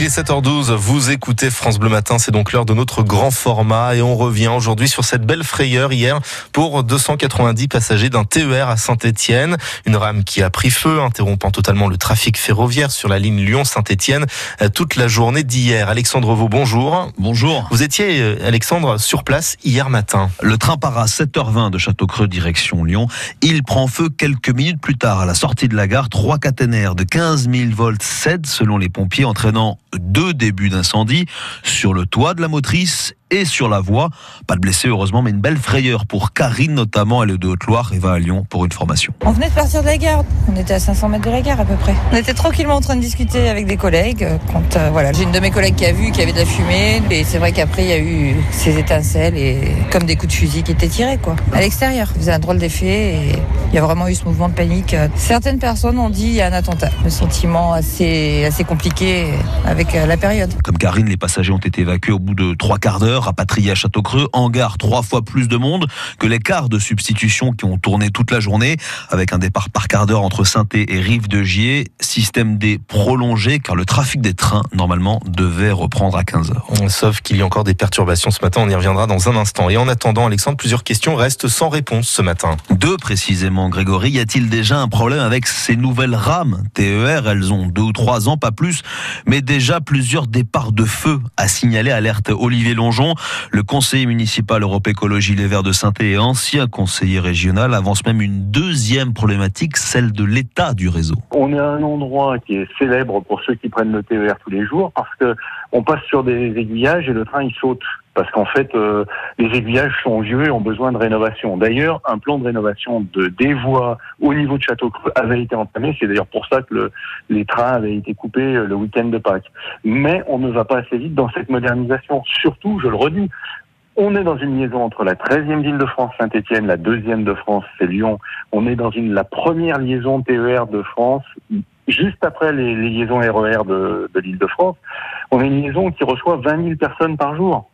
Il est 7h12, vous écoutez France Bleu Matin, c'est donc l'heure de notre grand format et on revient aujourd'hui sur cette belle frayeur hier pour 290 passagers d'un TER à Saint-Étienne. Une rame qui a pris feu, interrompant totalement le trafic ferroviaire sur la ligne Lyon-Saint-Étienne euh, toute la journée d'hier. Alexandre Vaux, bonjour. Bonjour. Vous étiez, euh, Alexandre, sur place hier matin. Le train part à 7h20 de Château-Creux direction Lyon. Il prend feu quelques minutes plus tard à la sortie de la gare. Trois caténaires de 15 000 volts cèdent selon les pompiers, entraînant deux débuts d'incendie sur le toit de la motrice et sur la voie. Pas de blessés heureusement, mais une belle frayeur pour Karine notamment. Elle est de Haute-Loire et va à Lyon pour une formation. On venait de partir de la gare. On était à 500 mètres de la gare à peu près. On était tranquillement en train de discuter avec des collègues. Quand euh, voilà, j'ai une de mes collègues qui a vu qu'il y avait de la fumée. Et c'est vrai qu'après il y a eu ces étincelles et comme des coups de fusil qui étaient tirés quoi. À l'extérieur, faisait un drôle d'effet et il y a vraiment eu ce mouvement de panique. Certaines personnes ont dit il y a un attentat. Le sentiment assez assez compliqué avec euh, la période. Comme Karine, les passagers ont été évacués au bout de trois quarts d'heure, rapatriés à Château-Creux, en gare trois fois plus de monde que les cars de substitution qui ont tourné toute la journée, avec un départ par quart d'heure entre saint et Rive de Gier, système D prolongé, car le trafic des trains, normalement, devait reprendre à 15 heures. Sauf qu'il y a encore des perturbations ce matin, on y reviendra dans un instant. Et en attendant, Alexandre, plusieurs questions restent sans réponse ce matin. Deux précisément, Grégory, y a-t-il déjà un problème avec ces nouvelles rames TER Elles ont deux ou trois ans, pas plus, mais déjà plusieurs départs de feu a signalé alerte Olivier Longeon, le conseiller municipal Europe Écologie Les Verts de saint et ancien conseiller régional, avance même une deuxième problématique, celle de l'état du réseau. On est à un endroit qui est célèbre pour ceux qui prennent le TER tous les jours parce que on passe sur des aiguillages et le train il saute parce qu'en fait, euh, les aiguillages sont vieux et ont besoin de rénovation. D'ailleurs, un plan de rénovation de des voies au niveau de Château-Creux avait été entamé. C'est d'ailleurs pour ça que le, les trains avaient été coupés euh, le week-end de Pâques. Mais on ne va pas assez vite dans cette modernisation. Surtout, je le redis, on est dans une liaison entre la 13e ville de France, Saint-Étienne, la deuxième de France, c'est Lyon. On est dans une, la première liaison TER de France, juste après les, les liaisons RER de, de l'île de France. On est une liaison qui reçoit 20 000 personnes par jour.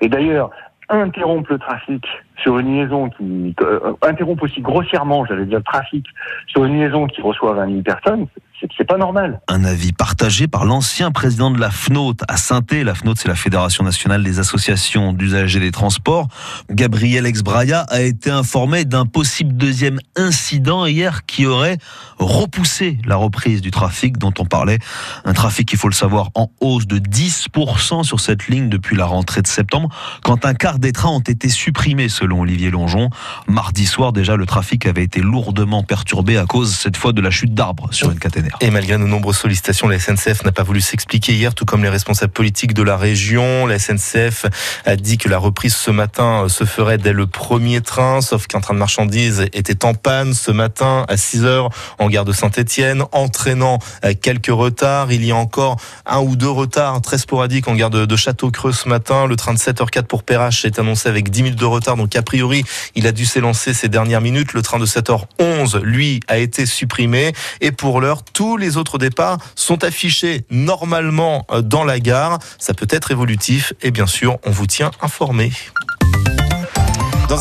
Et d'ailleurs, interrompre le trafic sur une liaison qui euh, interrompre aussi grossièrement, j'allais dire le trafic sur une liaison qui reçoit 20 000 personnes, c'est pas normal. Un avis partagé par l'ancien président de la FNOT à saint La FNOT, c'est la Fédération nationale des associations d'usagers des transports. Gabriel Exbraya a été informé d'un possible deuxième incident hier qui aurait repoussé la reprise du trafic dont on parlait. Un trafic, il faut le savoir, en hausse de 10% sur cette ligne depuis la rentrée de septembre, quand un quart des trains ont été supprimés selon Olivier Longeon. Mardi soir, déjà, le trafic avait été lourdement perturbé à cause, cette fois, de la chute d'arbres sur une caténaire. Et malgré nos nombreuses sollicitations, la SNCF n'a pas voulu s'expliquer hier, tout comme les responsables politiques de la région. La SNCF a dit que la reprise ce matin euh, se ferait dès le premier train, sauf qu'un train de marchandises était en panne ce matin à 6 heures en gare de Saint-Etienne, entraînant euh, quelques retards. Il y a encore un ou deux retards très sporadiques en gare de, Château-Creux ce matin. Le train de 7h04 pour Perrache est annoncé avec 10 minutes de retard, donc a priori, il a dû s'élancer ces dernières minutes. Le train de 7h11, lui, a été supprimé. Et pour l'heure, tous les autres départs sont affichés normalement euh, dans la gare. Ça peut être évolutif et bien sûr, on vous tient informé.